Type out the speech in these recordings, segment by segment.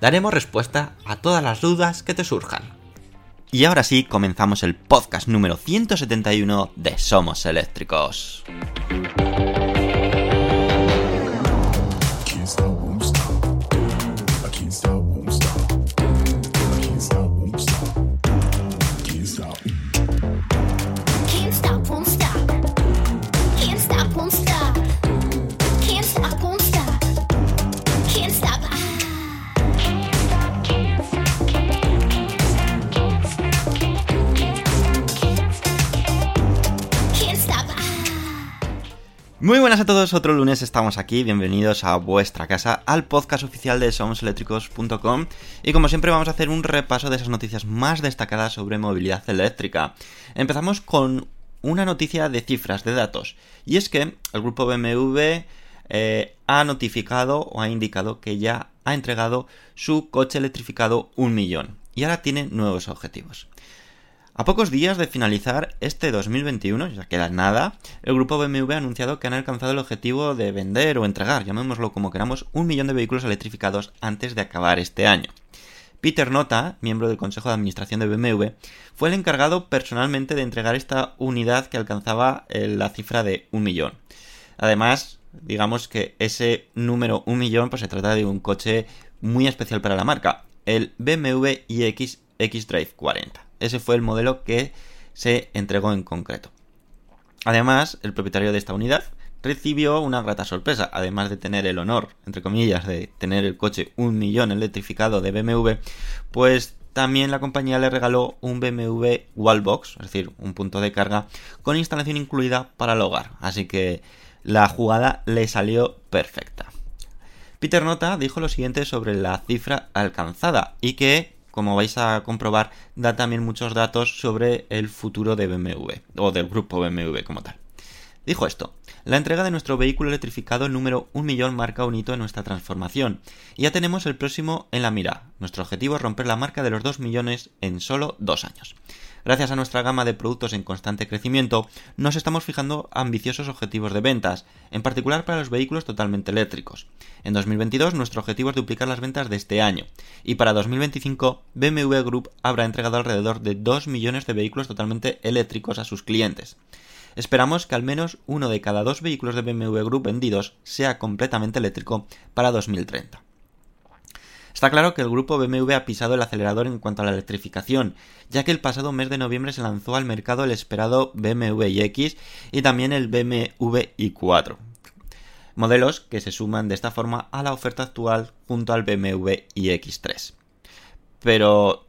Daremos respuesta a todas las dudas que te surjan. Y ahora sí, comenzamos el podcast número 171 de Somos Eléctricos. Muy buenas a todos, otro lunes estamos aquí, bienvenidos a vuestra casa, al podcast oficial de somoseléctricos.com y como siempre vamos a hacer un repaso de esas noticias más destacadas sobre movilidad eléctrica. Empezamos con una noticia de cifras, de datos, y es que el grupo BMW eh, ha notificado o ha indicado que ya ha entregado su coche electrificado un millón y ahora tiene nuevos objetivos. A pocos días de finalizar este 2021, ya queda nada, el grupo BMW ha anunciado que han alcanzado el objetivo de vender o entregar, llamémoslo como queramos, un millón de vehículos electrificados antes de acabar este año. Peter Nota, miembro del Consejo de Administración de BMW, fue el encargado personalmente de entregar esta unidad que alcanzaba eh, la cifra de un millón. Además, digamos que ese número un millón pues se trata de un coche muy especial para la marca, el BMW iX X-Drive 40. Ese fue el modelo que se entregó en concreto. Además, el propietario de esta unidad recibió una grata sorpresa, además de tener el honor, entre comillas, de tener el coche un millón electrificado de BMW, pues también la compañía le regaló un BMW Wallbox, es decir, un punto de carga con instalación incluida para el hogar, así que la jugada le salió perfecta. Peter Nota dijo lo siguiente sobre la cifra alcanzada y que, como vais a comprobar, da también muchos datos sobre el futuro de BMW o del grupo BMW como tal. Dijo esto, la entrega de nuestro vehículo electrificado número 1 millón marca un hito en nuestra transformación y ya tenemos el próximo en la mira. Nuestro objetivo es romper la marca de los 2 millones en solo dos años. Gracias a nuestra gama de productos en constante crecimiento, nos estamos fijando ambiciosos objetivos de ventas, en particular para los vehículos totalmente eléctricos. En 2022 nuestro objetivo es duplicar las ventas de este año, y para 2025 BMW Group habrá entregado alrededor de 2 millones de vehículos totalmente eléctricos a sus clientes. Esperamos que al menos uno de cada dos vehículos de BMW Group vendidos sea completamente eléctrico para 2030. Está claro que el grupo BMW ha pisado el acelerador en cuanto a la electrificación, ya que el pasado mes de noviembre se lanzó al mercado el esperado BMW iX y también el BMW i4, modelos que se suman de esta forma a la oferta actual junto al BMW iX3. Pero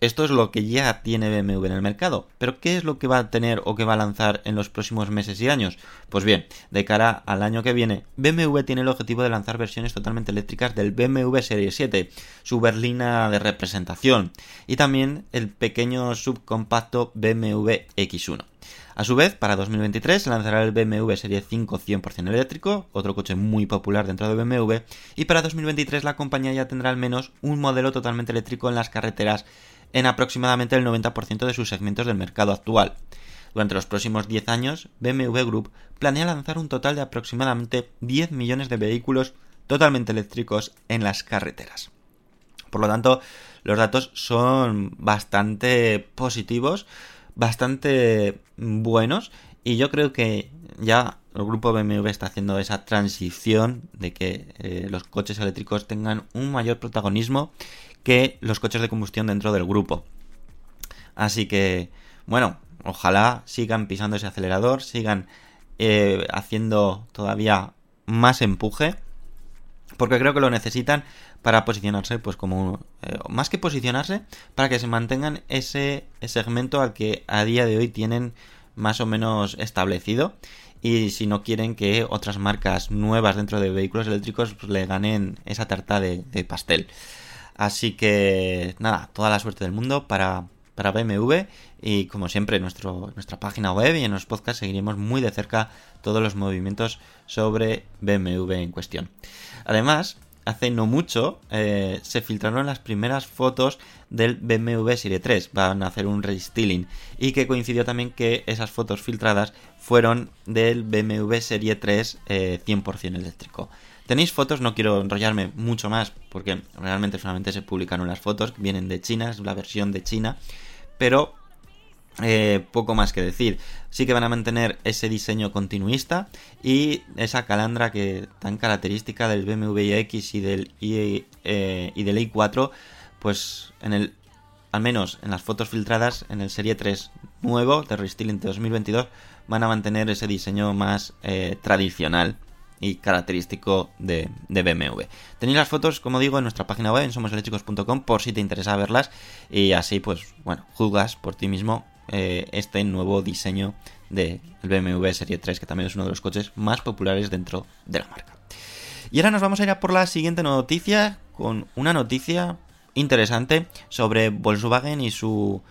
esto es lo que ya tiene BMW en el mercado. Pero ¿qué es lo que va a tener o que va a lanzar en los próximos meses y años? Pues bien, de cara al año que viene, BMW tiene el objetivo de lanzar versiones totalmente eléctricas del BMW Serie 7, su berlina de representación, y también el pequeño subcompacto BMW X1. A su vez, para 2023 se lanzará el BMW Serie 5 100% eléctrico, otro coche muy popular dentro de BMW, y para 2023 la compañía ya tendrá al menos un modelo totalmente eléctrico en las carreteras en aproximadamente el 90% de sus segmentos del mercado actual. Durante los próximos 10 años, BMW Group planea lanzar un total de aproximadamente 10 millones de vehículos totalmente eléctricos en las carreteras. Por lo tanto, los datos son bastante positivos, bastante buenos y yo creo que ya el grupo BMW está haciendo esa transición de que eh, los coches eléctricos tengan un mayor protagonismo que los coches de combustión dentro del grupo. Así que, bueno, ojalá sigan pisando ese acelerador, sigan eh, haciendo todavía más empuje, porque creo que lo necesitan para posicionarse, pues como eh, más que posicionarse, para que se mantengan ese segmento al que a día de hoy tienen más o menos establecido y si no quieren que otras marcas nuevas dentro de vehículos eléctricos pues, le ganen esa tarta de, de, pastel. Así que nada, toda la suerte del mundo para, para BMW y como siempre en nuestro, nuestra página web y en los podcasts seguiremos muy de cerca todos los movimientos sobre BMW en cuestión. Además, hace no mucho eh, se filtraron las primeras fotos del BMW Serie 3. Van a hacer un restyling. Y que coincidió también que esas fotos filtradas fueron del BMW Serie 3 eh, 100% eléctrico. Tenéis fotos, no quiero enrollarme mucho más porque realmente solamente se publicaron las fotos, vienen de China, es la versión de China, pero eh, poco más que decir. Sí que van a mantener ese diseño continuista y esa calandra que tan característica del BMW iX y del, I, eh, y del i4, pues en el, al menos en las fotos filtradas en el Serie 3 nuevo de Restyling de 2022 van a mantener ese diseño más eh, tradicional y característico de, de, BMW. Tenéis las fotos, como digo, en nuestra página web en somoseléctricos.com por si te interesa verlas y así pues bueno, juzgas por ti mismo eh, este nuevo diseño del BMW Serie 3, que también es uno de los coches más populares dentro de la marca. Y ahora nos vamos a ir a por la siguiente noticia, con una noticia interesante sobre Volkswagen y su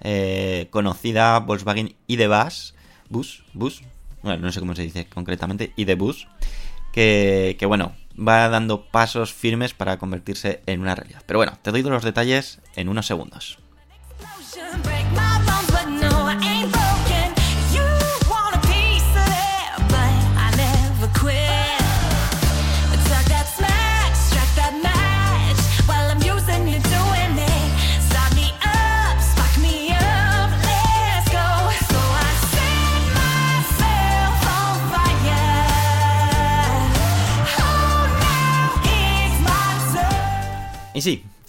eh, conocida Volkswagen ID Bus, bus, bus, bueno, no sé cómo se dice concretamente, ID Bus, que, que bueno, va dando pasos firmes para convertirse en una realidad. Pero bueno, te doy los detalles en unos segundos.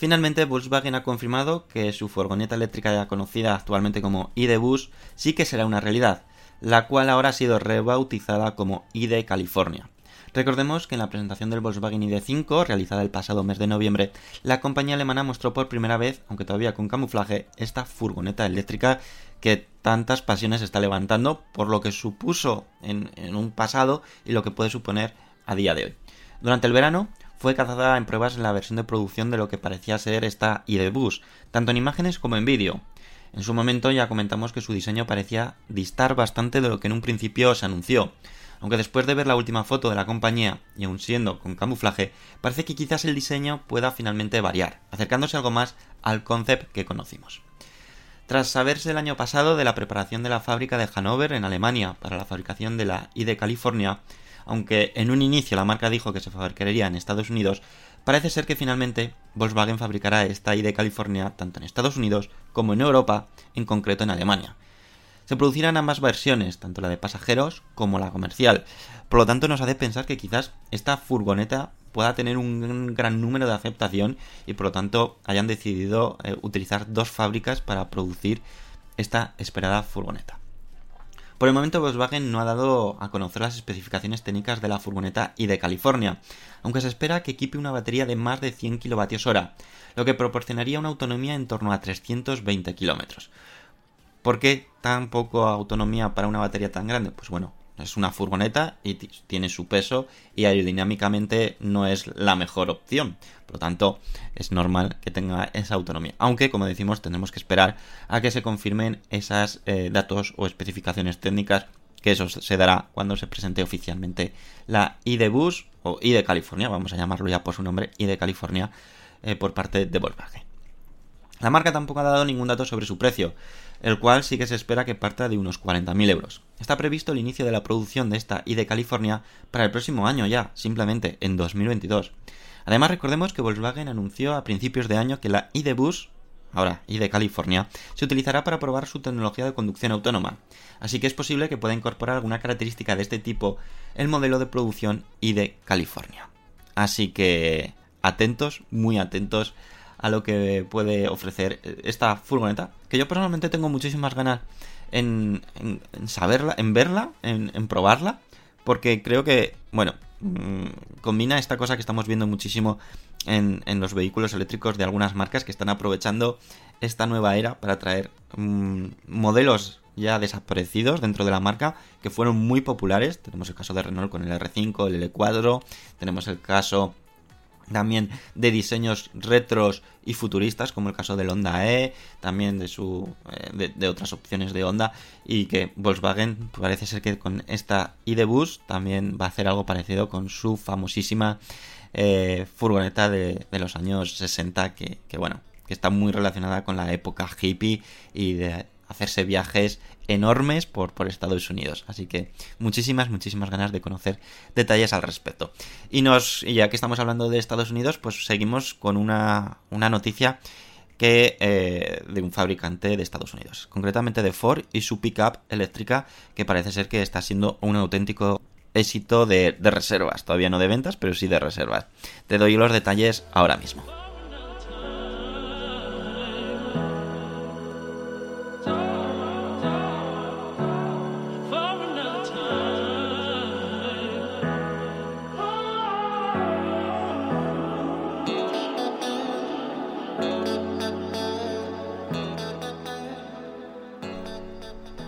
Finalmente Volkswagen ha confirmado que su furgoneta eléctrica ya conocida actualmente como ID Bus sí que será una realidad, la cual ahora ha sido rebautizada como ID California. Recordemos que en la presentación del Volkswagen ID5, realizada el pasado mes de noviembre, la compañía alemana mostró por primera vez, aunque todavía con camuflaje, esta furgoneta eléctrica que tantas pasiones está levantando por lo que supuso en, en un pasado y lo que puede suponer a día de hoy. Durante el verano, fue cazada en pruebas en la versión de producción de lo que parecía ser esta ID Bus, tanto en imágenes como en vídeo. En su momento ya comentamos que su diseño parecía distar bastante de lo que en un principio se anunció, aunque después de ver la última foto de la compañía, y aun siendo con camuflaje, parece que quizás el diseño pueda finalmente variar, acercándose algo más al concept que conocimos. Tras saberse el año pasado de la preparación de la fábrica de Hannover en Alemania para la fabricación de la ID California, aunque en un inicio la marca dijo que se fabricaría en Estados Unidos, parece ser que finalmente Volkswagen fabricará esta ID California tanto en Estados Unidos como en Europa, en concreto en Alemania. Se producirán ambas versiones, tanto la de pasajeros como la comercial, por lo tanto nos hace pensar que quizás esta furgoneta pueda tener un gran número de aceptación y por lo tanto hayan decidido eh, utilizar dos fábricas para producir esta esperada furgoneta. Por el momento Volkswagen no ha dado a conocer las especificaciones técnicas de la furgoneta y de California, aunque se espera que equipe una batería de más de 100 kWh, lo que proporcionaría una autonomía en torno a 320 km. ¿Por qué tan poco autonomía para una batería tan grande? Pues bueno, es una furgoneta y tiene su peso y aerodinámicamente no es la mejor opción. Por lo tanto, es normal que tenga esa autonomía. Aunque, como decimos, tenemos que esperar a que se confirmen esos eh, datos o especificaciones técnicas, que eso se dará cuando se presente oficialmente la ID Bus o ID California, vamos a llamarlo ya por su nombre, ID California, eh, por parte de Volkswagen. La marca tampoco ha dado ningún dato sobre su precio, el cual sí que se espera que parta de unos 40.000 euros. Está previsto el inicio de la producción de esta ID California para el próximo año ya, simplemente en 2022. Además recordemos que Volkswagen anunció a principios de año que la ID Bus, ahora ID California, se utilizará para probar su tecnología de conducción autónoma, así que es posible que pueda incorporar alguna característica de este tipo el modelo de producción ID California. Así que atentos, muy atentos a lo que puede ofrecer esta furgoneta, que yo personalmente tengo muchísimas ganas en, saberla, en verla, en, probarla, porque creo que, bueno, mm, combina esta cosa que estamos viendo muchísimo en, en los vehículos eléctricos de algunas marcas que están aprovechando esta nueva era para traer mm, modelos ya desaparecidos dentro de la marca que fueron muy populares. Tenemos el caso de Renault con el R5, el L4, tenemos el caso también de diseños retros y futuristas como el caso del Honda E también de su eh, de, otras opciones de Honda y que Volkswagen parece ser que con esta ID Bus también va a hacer algo parecido con su famosísima eh, furgoneta de, de los años 60 que, que bueno que está muy relacionada con la época hippie y de hacerse viajes enormes por, por Estados Unidos. Así que muchísimas, muchísimas ganas de conocer detalles al respecto. Y nos, ya que estamos hablando de Estados Unidos, pues seguimos con una, una noticia que eh, de un fabricante de Estados Unidos, concretamente de Ford y su pickup eléctrica, que parece ser que está siendo un auténtico éxito de, de reservas, todavía no de ventas, pero sí de reservas. Te doy los detalles ahora mismo.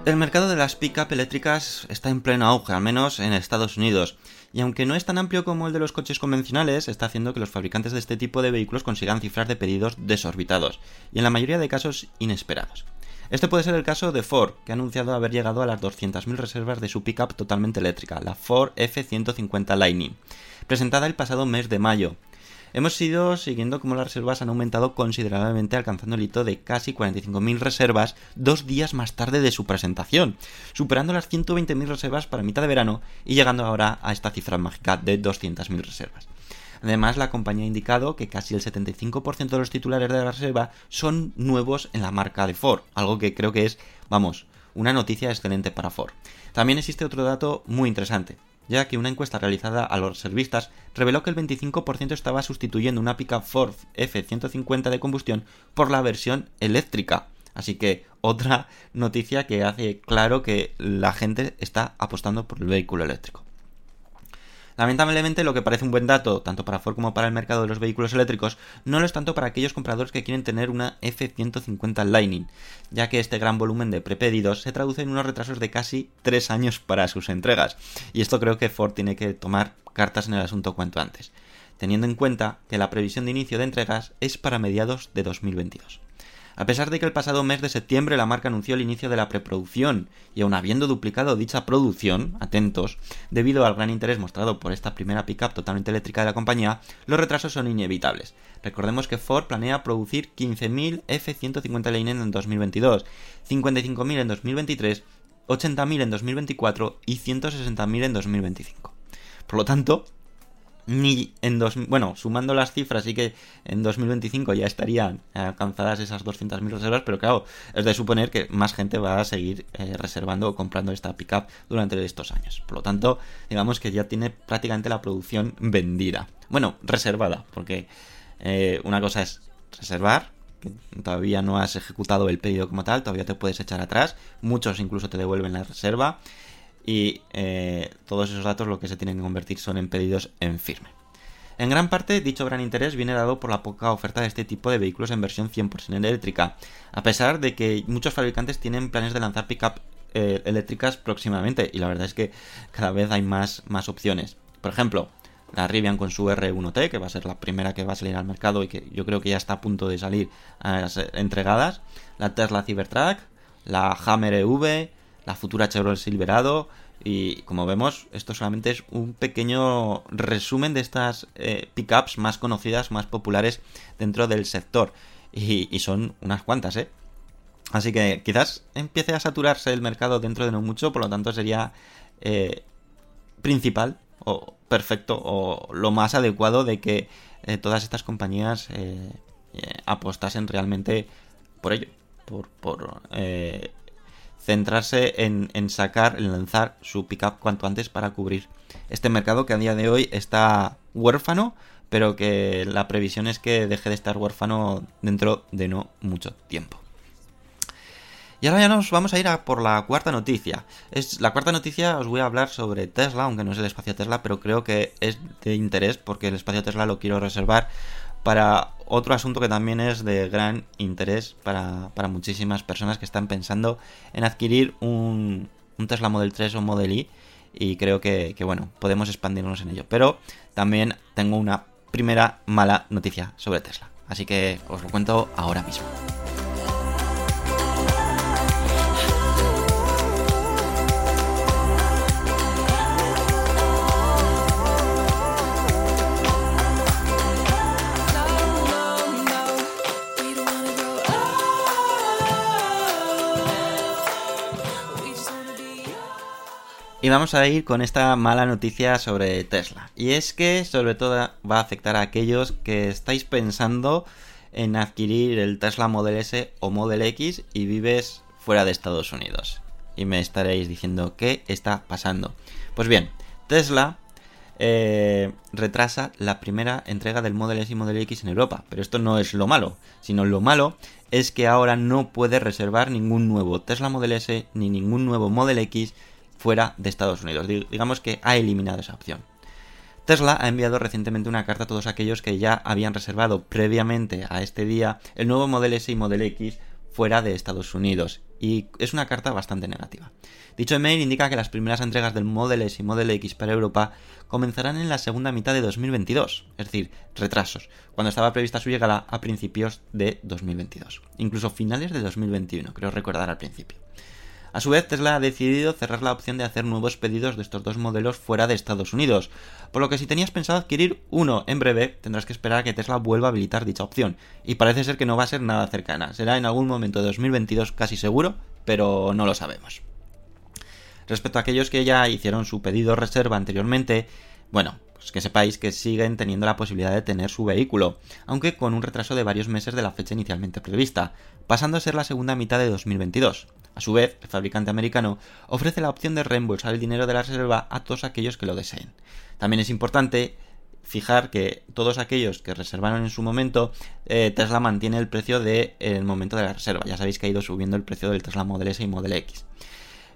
El mercado de las pick-up eléctricas está en pleno auge, al menos en Estados Unidos, y aunque no es tan amplio como el de los coches convencionales, está haciendo que los fabricantes de este tipo de vehículos consigan cifras de pedidos desorbitados, y en la mayoría de casos inesperados. Este puede ser el caso de Ford, que ha anunciado haber llegado a las 200.000 reservas de su pickup totalmente eléctrica, la Ford F-150 Lightning, presentada el pasado mes de mayo. Hemos ido siguiendo cómo las reservas han aumentado considerablemente, alcanzando el hito de casi 45.000 reservas dos días más tarde de su presentación, superando las 120.000 reservas para mitad de verano y llegando ahora a esta cifra mágica de 200.000 reservas. Además, la compañía ha indicado que casi el 75% de los titulares de la reserva son nuevos en la marca de Ford, algo que creo que es, vamos, una noticia excelente para Ford. También existe otro dato muy interesante, ya que una encuesta realizada a los reservistas reveló que el 25% estaba sustituyendo una pickup Ford F150 de combustión por la versión eléctrica. Así que otra noticia que hace claro que la gente está apostando por el vehículo eléctrico. Lamentablemente, lo que parece un buen dato, tanto para Ford como para el mercado de los vehículos eléctricos, no lo es tanto para aquellos compradores que quieren tener una F-150 Lightning, ya que este gran volumen de prepedidos se traduce en unos retrasos de casi 3 años para sus entregas, y esto creo que Ford tiene que tomar cartas en el asunto cuanto antes, teniendo en cuenta que la previsión de inicio de entregas es para mediados de 2022. A pesar de que el pasado mes de septiembre la marca anunció el inicio de la preproducción y aun habiendo duplicado dicha producción, atentos, debido al gran interés mostrado por esta primera pickup totalmente eléctrica de la compañía, los retrasos son inevitables. Recordemos que Ford planea producir 15.000 F-150 Lightning en 2022, 55.000 en 2023, 80.000 en 2024 y 160.000 en 2025. Por lo tanto, ni en dos, bueno, sumando las cifras, sí que en 2025 ya estarían alcanzadas esas 200.000 reservas, pero claro, es de suponer que más gente va a seguir eh, reservando o comprando esta pickup durante estos años. Por lo tanto, digamos que ya tiene prácticamente la producción vendida. Bueno, reservada, porque eh, una cosa es reservar, que todavía no has ejecutado el pedido como tal, todavía te puedes echar atrás, muchos incluso te devuelven la reserva y eh, todos esos datos lo que se tienen que convertir son en pedidos en firme. En gran parte, dicho gran interés viene dado por la poca oferta de este tipo de vehículos en versión 100% eléctrica, a pesar de que muchos fabricantes tienen planes de lanzar pickup eh, eléctricas próximamente, y la verdad es que cada vez hay más, más opciones. Por ejemplo, la Rivian con su R1T, que va a ser la primera que va a salir al mercado y que yo creo que ya está a punto de salir a ser entregadas, la Tesla Cybertruck, la Hammer EV, la futura Chevrolet Silverado y como vemos esto solamente es un pequeño resumen de estas eh, pickups más conocidas, más populares dentro del sector y, son unas cuantas, ¿eh? Así que quizás empiece a saturarse el mercado dentro de no mucho, por lo tanto sería eh, principal o perfecto o lo más adecuado de que eh, todas estas compañías apostasen realmente por ello, por centrarse en, sacar, en lanzar su pickup cuanto antes para cubrir este mercado que a día de hoy está huérfano pero que la previsión es que deje de estar huérfano dentro de no mucho tiempo. Y ahora ya nos vamos a ir a por la cuarta noticia. Es la cuarta noticia os voy a hablar sobre Tesla, aunque no es el espacio Tesla, pero creo que es de interés porque el espacio Tesla lo quiero reservar para otro asunto que también es de gran interés para, para muchísimas personas que están pensando en adquirir un, un Tesla Model 3 o Model Y y creo que, que, bueno, podemos expandirnos en ello. Pero también tengo una primera mala noticia sobre Tesla. Así que os lo cuento ahora mismo. Y vamos a ir con esta mala noticia sobre Tesla. Y es que sobre todo va a afectar a aquellos que estáis pensando en adquirir el Tesla Model S o Model X y vives fuera de Estados Unidos. Y me estaréis diciendo, ¿qué está pasando? Pues bien, Tesla eh, retrasa la primera entrega del Model S y Model X en Europa. Pero esto no es lo malo, sino lo malo es que ahora no puede reservar ningún nuevo Tesla Model S ni ningún nuevo Model X fuera de Estados Unidos. Digamos que ha eliminado esa opción. Tesla ha enviado recientemente una carta a todos aquellos que ya habían reservado previamente a este día el nuevo Model S y Model X fuera de Estados Unidos. Y es una carta bastante negativa. Dicho email indica que las primeras entregas del Model S y Model X para Europa comenzarán en la segunda mitad de 2022, es decir, retrasos, cuando estaba prevista su llegada a principios de 2022, incluso finales de 2021, creo recordar al principio. A su vez, Tesla ha decidido cerrar la opción de hacer nuevos pedidos de estos dos modelos fuera de Estados Unidos, por lo que si tenías pensado adquirir uno en breve, tendrás que esperar a que Tesla vuelva a habilitar dicha opción, y parece ser que no va a ser nada cercana, será en algún momento de 2022 casi seguro, pero no lo sabemos. Respecto a aquellos que ya hicieron su pedido reserva anteriormente, bueno, pues que sepáis que siguen teniendo la posibilidad de tener su vehículo, aunque con un retraso de varios meses de la fecha inicialmente prevista, pasando a ser la segunda mitad de 2022. A su vez, el fabricante americano ofrece la opción de reembolsar el dinero de la reserva a todos aquellos que lo deseen. También es importante fijar que todos aquellos que reservaron en su momento, eh, Tesla mantiene el precio del de, momento de la reserva. Ya sabéis que ha ido subiendo el precio del Tesla Model S y Model X.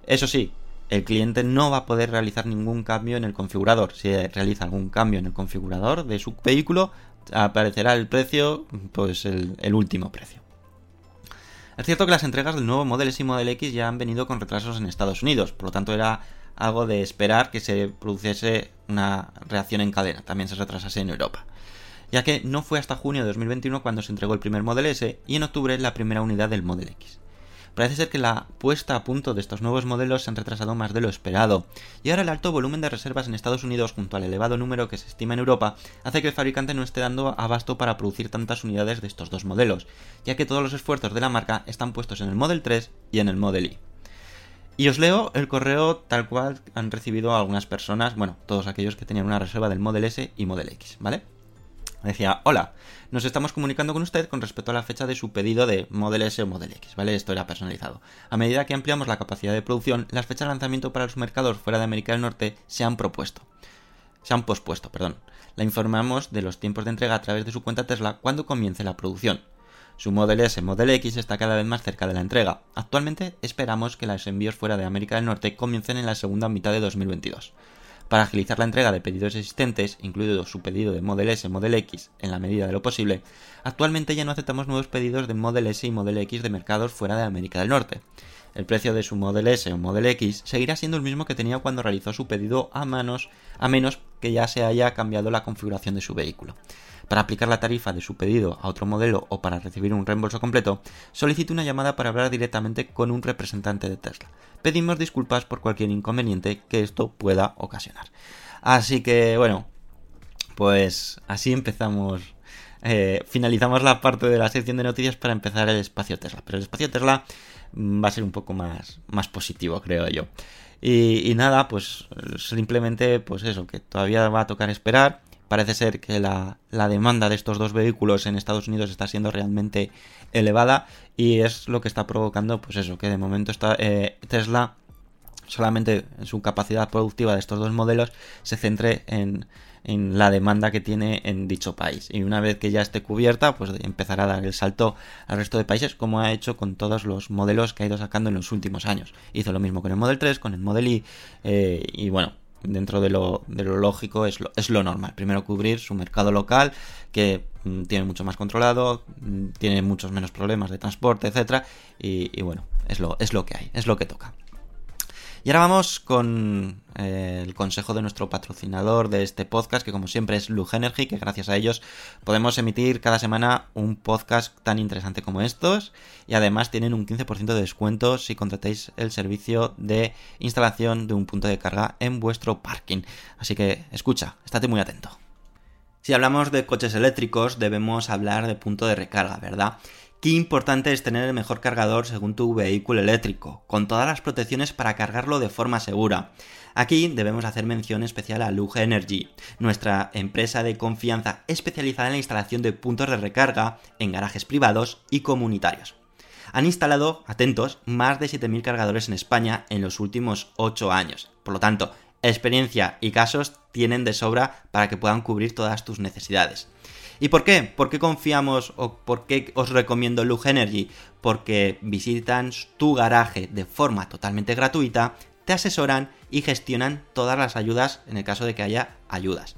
Eso sí, el cliente no va a poder realizar ningún cambio en el configurador. Si realiza algún cambio en el configurador de su vehículo, aparecerá el precio, pues el, último precio. Es cierto que las entregas del nuevo Model S y Model X ya han venido con retrasos en Estados Unidos, por lo tanto era algo de esperar que se produciese una reacción en cadena, también se retrasase en Europa. Ya que no fue hasta junio de 2021 cuando se entregó el primer Model S y en octubre la primera unidad del Model X. Parece ser que la puesta a punto de estos nuevos modelos se han retrasado más de lo esperado, y ahora el alto volumen de reservas en Estados Unidos junto al elevado número que se estima en Europa hace que el fabricante no esté dando abasto para producir tantas unidades de estos dos modelos, ya que todos los esfuerzos de la marca están puestos en el Model 3 y en el Model Y. Y os leo el correo tal cual han recibido algunas personas, bueno, todos aquellos que tenían una reserva del Model S y Model X, ¿vale? Decía, hola, nos estamos comunicando con usted con respecto a la fecha de su pedido de Model S o Model X, ¿vale? Esto era personalizado. A medida que ampliamos la capacidad de producción, las fechas de lanzamiento para los mercados fuera de América del Norte se han propuesto. Se han pospuesto, perdón. La informamos de los tiempos de entrega a través de su cuenta Tesla cuando comience la producción. Su Model S Model X está cada vez más cerca de la entrega. Actualmente esperamos que los envíos fuera de América del Norte comiencen en la segunda mitad de 2022. Para agilizar la entrega de pedidos existentes, incluido su pedido de Model S Model X en la medida de lo posible, actualmente ya no aceptamos nuevos pedidos de Model S y Model X de mercados fuera de América del Norte. El precio de su Model S o Model X seguirá siendo el mismo que tenía cuando realizó su pedido a manos, a menos que ya se haya cambiado la configuración de su vehículo. Para aplicar la tarifa de su pedido a otro modelo o para recibir un reembolso completo, solicite una llamada para hablar directamente con un representante de Tesla. Pedimos disculpas por cualquier inconveniente que esto pueda ocasionar. Así que, bueno, pues así empezamos. Eh, finalizamos la parte de la sección de noticias para empezar el espacio Tesla. Pero el espacio Tesla va a ser un poco más, más positivo, creo yo. Y, nada, pues simplemente, pues eso, que todavía va a tocar esperar parece ser que la, la, demanda de estos dos vehículos en Estados Unidos está siendo realmente elevada y es lo que está provocando, pues eso, que de momento está eh, Tesla solamente su capacidad productiva de estos dos modelos se centre en, en la demanda que tiene en dicho país. Y una vez que ya esté cubierta, pues empezará a dar el salto al resto de países, como ha hecho con todos los modelos que ha ido sacando en los últimos años. Hizo lo mismo con el Model 3, con el Model I, eh, y bueno, dentro de lo, de lo lógico es lo, es lo normal. Primero cubrir su mercado local, que mm, tiene mucho más controlado, mm, tiene muchos menos problemas de transporte, etcétera, y, y bueno, es lo, es lo que hay, es lo que toca. Y ahora vamos con eh, el consejo de nuestro patrocinador de este podcast, que como siempre es Lug Energy, que gracias a ellos podemos emitir cada semana un podcast tan interesante como estos. Y además tienen un 15% de descuento si contratáis el servicio de instalación de un punto de carga en vuestro parking. Así que escucha, estate muy atento. Si hablamos de coches eléctricos, debemos hablar de punto de recarga, ¿verdad? Qué importante es tener el mejor cargador según tu vehículo eléctrico, con todas las protecciones para cargarlo de forma segura. Aquí debemos hacer mención especial a Lug Energy, nuestra empresa de confianza especializada en la instalación de puntos de recarga en garajes privados y comunitarios. Han instalado, atentos, más de 7.000 cargadores en España en los últimos 8 años. Por lo tanto, experiencia y casos tienen de sobra para que puedan cubrir todas tus necesidades. ¿Y por qué? ¿Por qué confiamos o por qué os recomiendo Lug Energy? Porque visitan tu garaje de forma totalmente gratuita, te asesoran y gestionan todas las ayudas en el caso de que haya ayudas.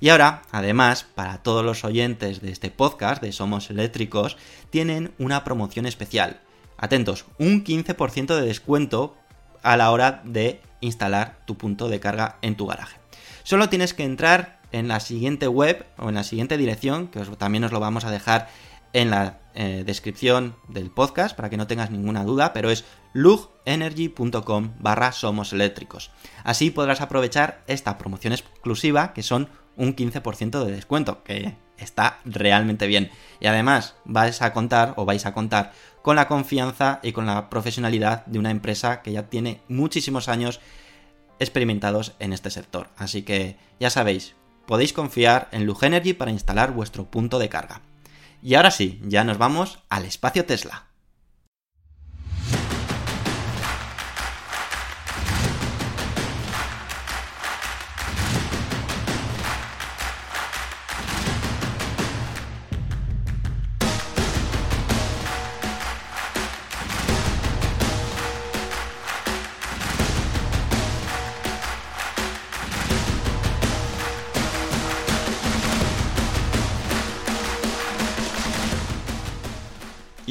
Y ahora, además, para todos los oyentes de este podcast de Somos Eléctricos, tienen una promoción especial. Atentos, un 15% de descuento a la hora de instalar tu punto de carga en tu garaje. Solo tienes que entrar en la siguiente web o en la siguiente dirección, que también os lo vamos a dejar en la eh, descripción del podcast para que no tengas ninguna duda, pero es lugenergy.com barra somos eléctricos. Así podrás aprovechar esta promoción exclusiva que son un 15% de descuento, que está realmente bien. Y además vais a contar o vais a contar con la confianza y con la profesionalidad de una empresa que ya tiene muchísimos años experimentados en este sector. Así que ya sabéis, podéis confiar en Lug Energy para instalar vuestro punto de carga. Y ahora sí, ya nos vamos al espacio Tesla.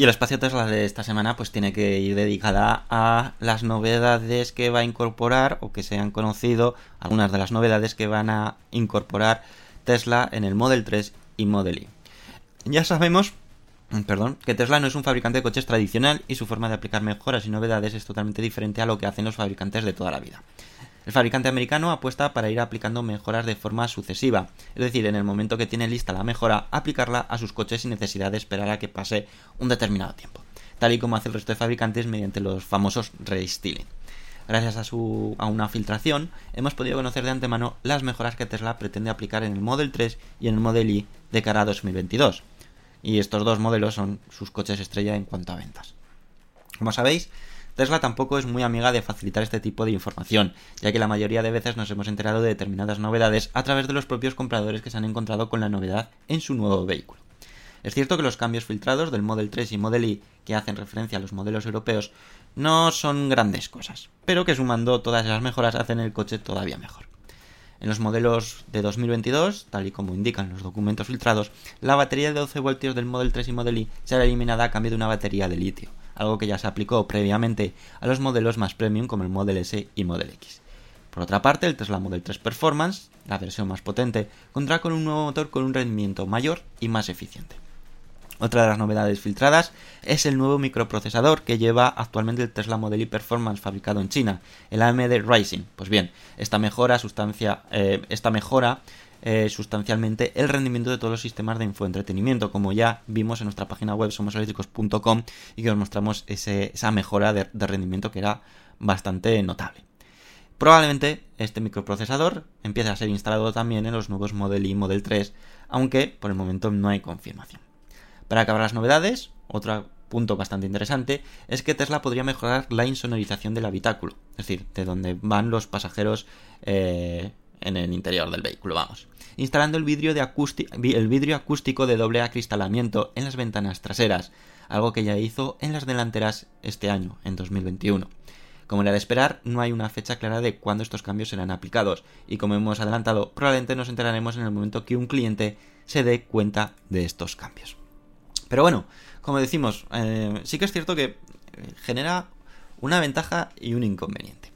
Y el espacio Tesla de esta semana pues tiene que ir dedicada a las novedades que va a incorporar o que se han conocido, algunas de las novedades que van a incorporar Tesla en el Model 3 y Model Y. Ya sabemos, perdón, que Tesla no es un fabricante de coches tradicional y su forma de aplicar mejoras y novedades es totalmente diferente a lo que hacen los fabricantes de toda la vida. El fabricante americano apuesta para ir aplicando mejoras de forma sucesiva, es decir, en el momento que tiene lista la mejora, aplicarla a sus coches sin necesidad de esperar a que pase un determinado tiempo, tal y como hace el resto de fabricantes mediante los famosos restyling. Gracias a, su, a una filtración, hemos podido conocer de antemano las mejoras que Tesla pretende aplicar en el Model 3 y en el Model Y de cara a 2022. Y estos dos modelos son sus coches estrella en cuanto a ventas. Como sabéis, Tesla tampoco es muy amiga de facilitar este tipo de información, ya que la mayoría de veces nos hemos enterado de determinadas novedades a través de los propios compradores que se han encontrado con la novedad en su nuevo vehículo. Es cierto que los cambios filtrados del Model 3 y Model Y, que hacen referencia a los modelos europeos, no son grandes cosas, pero que sumando todas esas mejoras hacen el coche todavía mejor. En los modelos de 2022, tal y como indican los documentos filtrados, la batería de 12 voltios del Model 3 y Model Y será eliminada a cambio de una batería de litio, algo que ya se aplicó previamente a los modelos más premium como el Model S y Model X. Por otra parte, el Tesla Model 3 Performance, la versión más potente, contará con un nuevo motor con un rendimiento mayor y más eficiente. Otra de las novedades filtradas es el nuevo microprocesador que lleva actualmente el Tesla Model Y Performance fabricado en China, el AMD Rising. Pues bien, esta mejora, sustancia, eh, esta mejora eh, sustancialmente el rendimiento de todos los sistemas de infoentretenimiento, como ya vimos en nuestra página web somoseléctricos.com y que os mostramos esa mejora de, rendimiento que era bastante notable. Probablemente este microprocesador empiece a ser instalado también en los nuevos Model Y Model 3, aunque por el momento no hay confirmación. Para acabar las novedades, otra punto bastante interesante, es que Tesla podría mejorar la insonorización del habitáculo, es decir, de donde van los pasajeros eh, en el interior del vehículo, vamos. Instalando el vidrio, de el vidrio acústico de doble acristalamiento en las ventanas traseras, algo que ya hizo en las delanteras este año, en 2021. Como era de esperar, no hay una fecha clara de cuándo estos cambios serán aplicados, y como hemos adelantado, probablemente nos enteraremos en el momento que un cliente se dé cuenta de estos cambios. Pero bueno, como decimos, eh, sí que es cierto que eh, genera una ventaja y un inconveniente.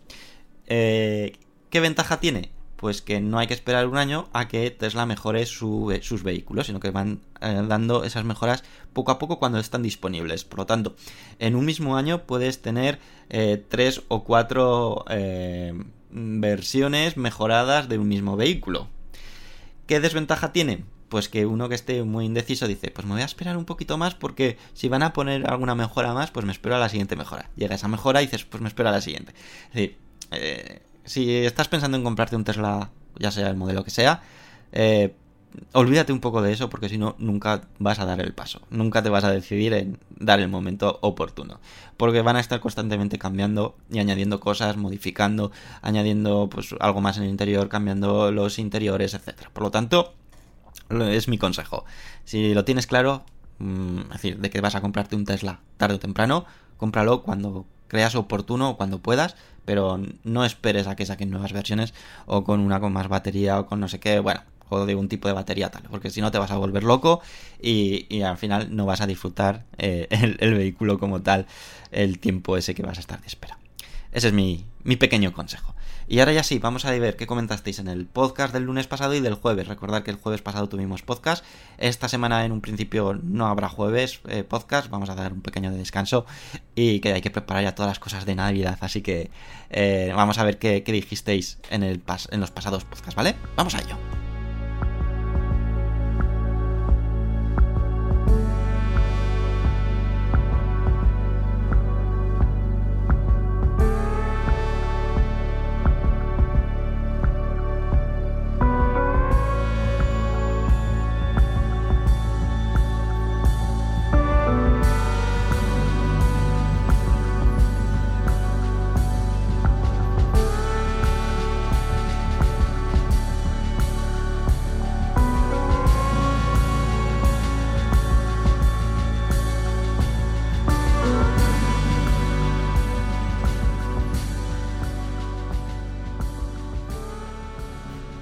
Eh, ¿Qué ventaja tiene? Pues que no hay que esperar un año a que Tesla mejore su- sus vehículos, sino que van eh, dando esas mejoras poco a poco cuando están disponibles. Por lo tanto, en un mismo año puedes tener eh, tres o cuatro eh, versiones mejoradas de un mismo vehículo. ¿Qué desventaja tiene? Pues que uno que esté muy indeciso dice, pues me voy a esperar un poquito más porque si van a poner alguna mejora más, pues me espero a la siguiente mejora. Llega esa mejora y dices, pues me espero a la siguiente. Es decir, eh, si estás pensando en comprarte un Tesla, ya sea el modelo que sea, eh, olvídate un poco de eso porque si no, nunca vas a dar el paso. Nunca te vas a decidir en dar el momento oportuno. Porque van a estar constantemente cambiando y añadiendo cosas, modificando, añadiendo pues algo más en el interior, cambiando los interiores, etcétera. Por lo tanto, es mi consejo. Si lo tienes claro, mm, es decir, de que vas a comprarte un Tesla tarde o temprano, cómpralo cuando creas oportuno o cuando puedas, pero no esperes a que saquen nuevas versiones o con una con más batería o con no sé qué, bueno, o de un tipo de batería tal, porque si no te vas a volver loco y, al final no vas a disfrutar eh, el, el vehículo como tal el tiempo ese que vas a estar de espera. Ese es mi, mi pequeño consejo. Y ahora ya sí, vamos a ver qué comentasteis en el podcast del lunes pasado y del jueves. Recordad que el jueves pasado tuvimos podcast. Esta semana en un principio no habrá jueves eh, podcast. Vamos a dar un pequeño descanso y que hay que preparar ya todas las cosas de Navidad. Así que eh, vamos a ver qué, dijisteis en, en los pasados podcasts, ¿vale? Vamos a ello.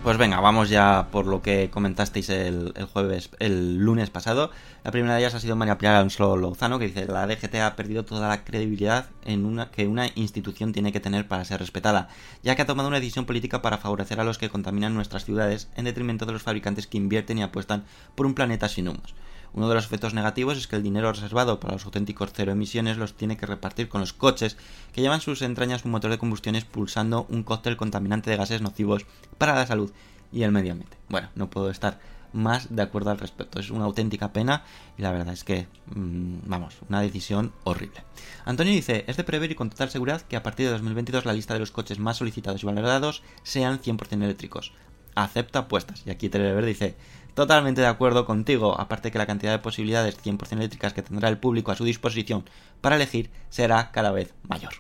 Pues venga, vamos ya por lo que comentasteis el, el jueves, el lunes pasado. La primera de ellas ha sido María Pilar Alonso Lozano, que dice, la DGT ha perdido toda la credibilidad en una, que una institución tiene que tener para ser respetada, ya que ha tomado una decisión política para favorecer a los que contaminan nuestras ciudades en detrimento de los fabricantes que invierten y apuestan por un planeta sin humos. Uno de los efectos negativos es que el dinero reservado para los auténticos cero emisiones los tiene que repartir con los coches que llevan sus entrañas un motor de combustión expulsando un cóctel contaminante de gases nocivos para la salud y el medio ambiente. Bueno, no puedo estar más de acuerdo al respecto. Es una auténtica pena y la verdad es que, mmm, vamos, una decisión horrible. Antonio dice, es de prever y con total seguridad que a partir de 2022 la lista de los coches más solicitados y valorados sean 100% eléctricos. Acepta apuestas. Y aquí Telever dice, totalmente de acuerdo contigo, aparte que la cantidad de posibilidades 100% eléctricas que tendrá el público a su disposición para elegir será cada vez mayor.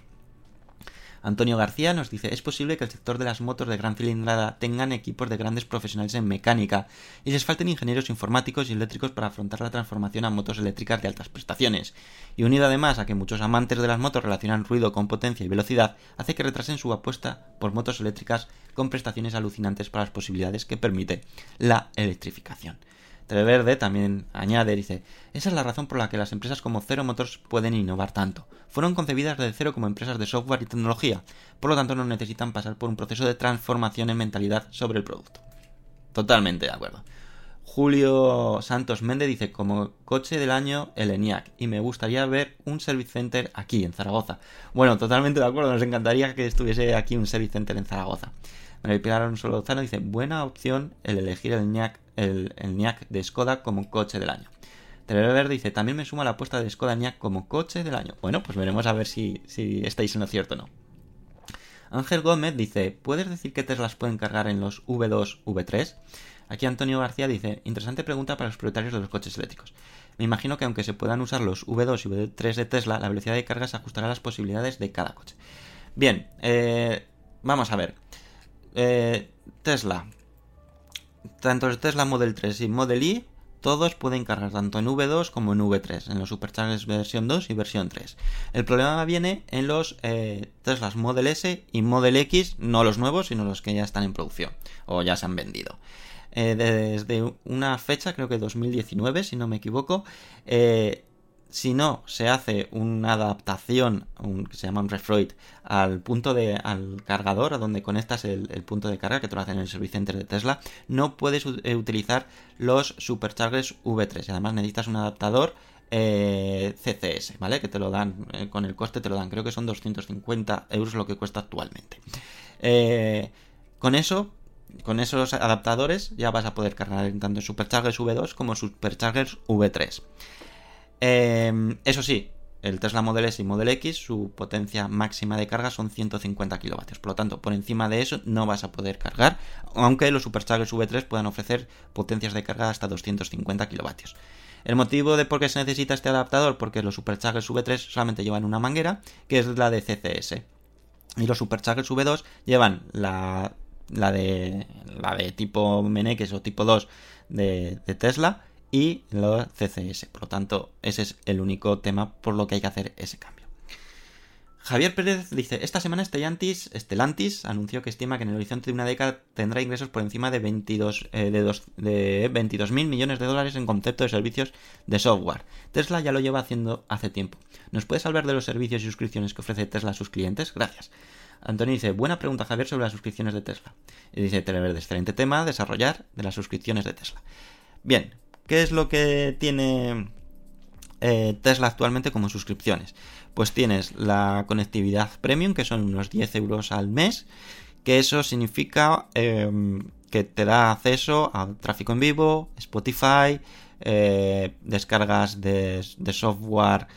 Antonio García nos dice, es posible que el sector de las motos de gran cilindrada tengan equipos de grandes profesionales en mecánica y les falten ingenieros informáticos y eléctricos para afrontar la transformación a motos eléctricas de altas prestaciones. Y unido además a que muchos amantes de las motos relacionan ruido con potencia y velocidad, hace que retrasen su apuesta por motos eléctricas con prestaciones alucinantes para las posibilidades que permite la electrificación. Televerde también añade, dice, esa es la razón por la que las empresas como Zero Motors pueden innovar tanto. Fueron concebidas desde cero como empresas de software y tecnología, por lo tanto no necesitan pasar por un proceso de transformación en mentalidad sobre el producto. Totalmente de acuerdo. Julio Santos Méndez dice, como coche del año, el ENIAC, y me gustaría ver un service center aquí, en Zaragoza. Bueno, totalmente de acuerdo, nos encantaría que estuviese aquí un service center en Zaragoza. María Pilar Alonso Lozano dice, buena opción el elegir el NIAC, el, NIAC de Skoda como coche del año. Telever dice, también me suma la apuesta de Skoda NIAC como coche del año. Bueno, pues veremos a ver si, si estáis en lo cierto o no. Ángel Gómez dice, ¿puedes decir que Teslas pueden cargar en los V2, V3? Aquí Antonio García dice, interesante pregunta para los propietarios de los coches eléctricos. Me imagino que aunque se puedan usar los V2 y V3 de Tesla, la velocidad de carga se ajustará a las posibilidades de cada coche. Bien, eh, vamos a ver. Eh, Tesla. Tanto el Tesla Model 3 y Model Y, todos pueden cargar tanto en V2 como en V3, en los Superchargers versión 2 y versión 3. El problema viene en los eh, Teslas Model S y Model X, no los nuevos, sino los que ya están en producción o ya se han vendido. Eh, desde una fecha, creo que 2019, si no me equivoco, eh, si no se hace una adaptación, que se llama un refresh, al punto de, al cargador, a donde conectas el, punto de carga, que te lo hacen en el service center de Tesla, no puedes eh, utilizar los superchargers V3. Y además necesitas un adaptador eh, CCS, ¿vale? Que te lo dan, eh, con el coste te lo dan, creo que son 250 euros lo que cuesta actualmente. Con eso, con esos adaptadores, ya vas a poder cargar tanto superchargers V2 como superchargers V3. Eh, eso sí, el Tesla Model S y Model X, su potencia máxima de carga son 150 kilovatios. Por lo tanto, por encima de eso no vas a poder cargar, aunque los Superchargers V3 puedan ofrecer potencias de carga hasta 250 kilovatios. El motivo de por qué se necesita este adaptador, porque los Superchargers V3 solamente llevan una manguera, que es la de CCS. Y los Superchargers V2 llevan la, de, la de tipo Meneques o tipo 2 de, de Tesla y los CCS. Por lo tanto, ese es el único tema por lo que hay que hacer ese cambio. Javier Pérez dice, esta semana Stellantis, Stellantis anunció que estima que en el horizonte de una década tendrá ingresos por encima de 22 eh, de, de 22 mil millones de dólares en concepto de servicios de software. Tesla ya lo lleva haciendo hace tiempo. ¿Nos puedes hablar de los servicios y suscripciones que ofrece Tesla a sus clientes? Gracias. Antonio dice, buena pregunta Javier sobre las suscripciones de Tesla. Y dice, Televerde, excelente tema, desarrollar de las suscripciones de Tesla. Bien, ¿qué es lo que tiene eh, Tesla actualmente como suscripciones? Pues tienes la conectividad premium, que son unos 10 euros al mes, que eso significa eh, que te da acceso a tráfico en vivo, Spotify, eh, descargas de, de software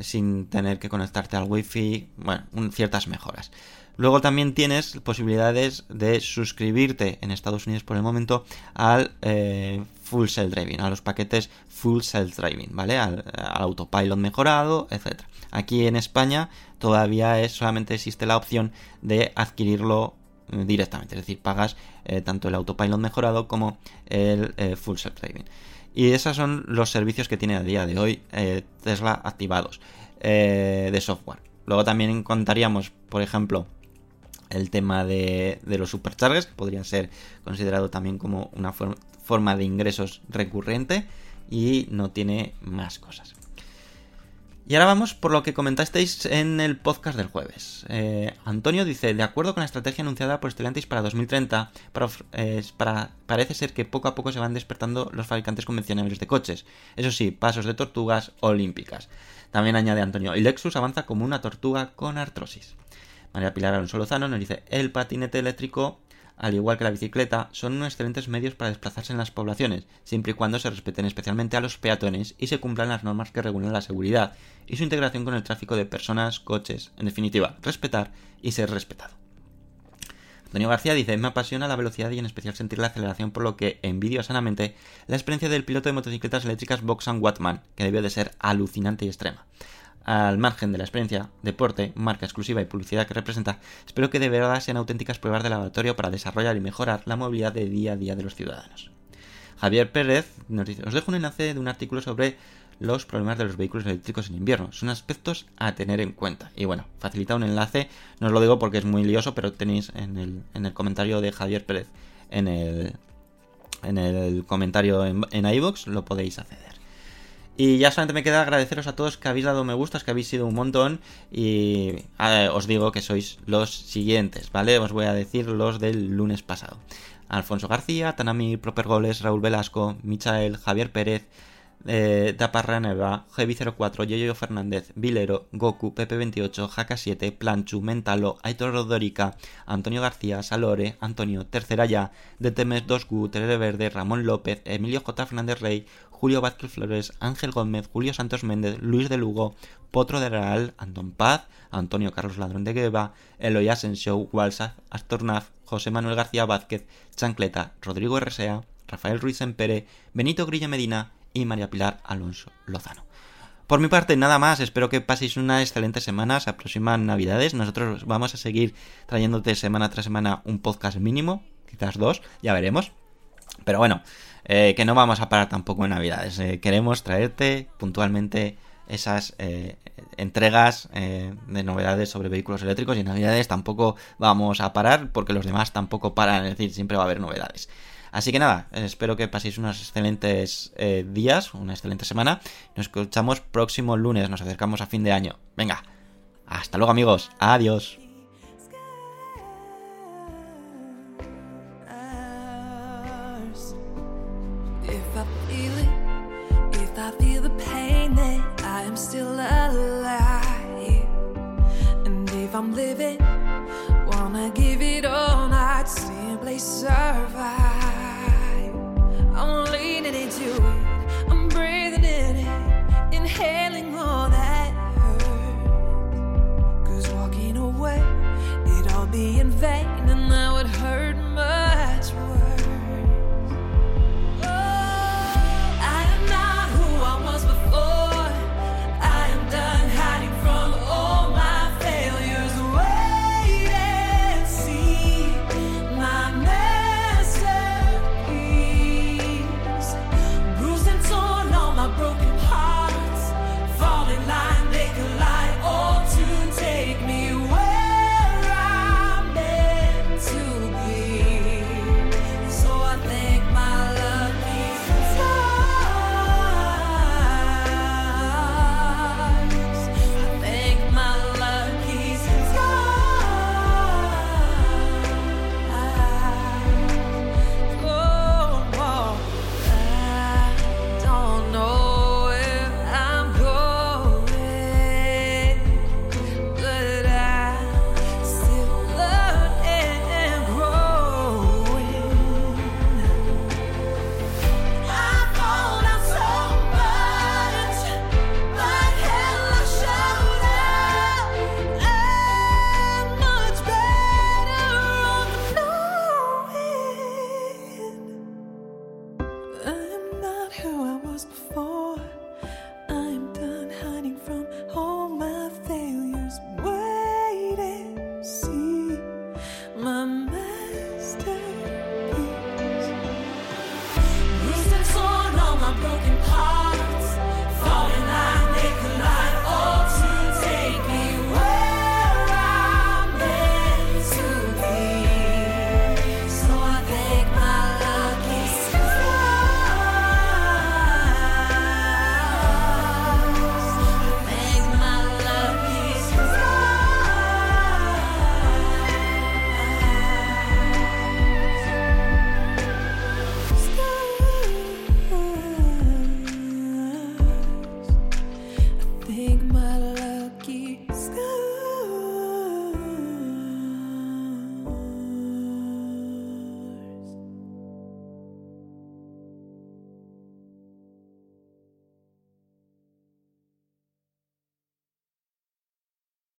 sin tener que conectarte al wifi, bueno, un- ciertas mejoras. Luego también tienes posibilidades de suscribirte en Estados Unidos por el momento al eh, Full Self Driving, a los paquetes Full Self Driving, ¿vale? Al, autopilot mejorado, etc. Aquí en España todavía es, solamente existe la opción de adquirirlo eh, directamente, es decir, pagas eh, tanto el autopilot mejorado como el eh, Full Self Driving. Y esos son los servicios que tiene a día de hoy Tesla activados de software. Luego también contaríamos, por ejemplo, el tema de, los superchargers, que podría ser considerado también como una for- forma de ingresos recurrente y no tiene más cosas. Y ahora vamos por lo que comentasteis en el podcast del jueves. Eh, Antonio dice, de acuerdo con la estrategia anunciada por Stellantis para 2030, para of- eh, para- parece ser que poco a poco se van despertando los fabricantes convencionales de coches. Eso sí, pasos de tortugas olímpicas. También añade Antonio, y Lexus avanza como una tortuga con artrosis. María Pilar Alonso Lozano nos dice, el patinete eléctrico, al igual que la bicicleta, son unos excelentes medios para desplazarse en las poblaciones, siempre y cuando se respeten especialmente a los peatones y se cumplan las normas que regulan la seguridad y su integración con el tráfico de personas, coches, en definitiva, respetar y ser respetado. Antonio García dice, me apasiona la velocidad y en especial sentir la aceleración, por lo que envidio sanamente la experiencia del piloto de motocicletas eléctricas Boxan Watman, que debió de ser alucinante y extrema. Al margen de la experiencia, deporte, marca exclusiva y publicidad que representa, espero que de verdad sean auténticas pruebas de laboratorio para desarrollar y mejorar la movilidad de día a día de los ciudadanos. Javier Pérez nos dice, os dejo un enlace de un artículo sobre los problemas de los vehículos eléctricos en invierno. Son aspectos a tener en cuenta. Y bueno, facilita un enlace, no os lo digo porque es muy lioso, pero tenéis en el, en el comentario de Javier Pérez en el, en el comentario en, en iVoox, lo podéis acceder. Y ya solamente me queda agradeceros a todos que habéis dado me gustas, que habéis sido un montón. Y os digo que sois los siguientes, ¿vale? Os voy a decir los del lunes pasado. Alfonso García, Tanami Proper Goles, Raúl Velasco, Michael, Javier Pérez, eh, Taparraneva, Heavy04, Yoyo Fernández, Vilero, Goku, Pepe28, Jaka7, Planchu, Mentalo, Aitor Rodorica, Antonio García, Salore, Antonio, Tercera Ya, DTMS 2Gu, Terere Verde, Ramón López, Emilio J. Fernández Rey, Julio Vázquez Flores, Ángel Gómez, Julio Santos Méndez, Luis de Lugo, Potro de Real, Antón Paz, Antonio Carlos Ladrón de Gueva, Eloy Asenshow, Walsaz, Astornaz, José Manuel García Vázquez, Chancleta, Rodrigo RSA, Rafael Ruiz Empere, Benito Grilla Medina y María Pilar Alonso Lozano. Por mi parte, nada más. Espero que paséis una excelente semana. Se aproximan Navidades. Nosotros vamos a seguir trayéndote semana tras semana un podcast mínimo, quizás dos, ya veremos. Pero bueno, eh, que no vamos a parar tampoco en Navidades. Eh, queremos traerte puntualmente esas eh, entregas de novedades sobre vehículos eléctricos y en Navidades tampoco vamos a parar porque los demás tampoco paran, es decir, siempre va a haber novedades. Así que nada, espero que paséis unos excelentes días, una excelente semana. Nos escuchamos próximo lunes, nos acercamos a fin de año. Venga, hasta luego amigos, adiós. alive. And if I'm living, wanna give it all, not simply survive. I'm leaning into it, I'm breathing in it, inhaling all that hurts. Cause walking away, it'd all be in vain, and that would hurt much.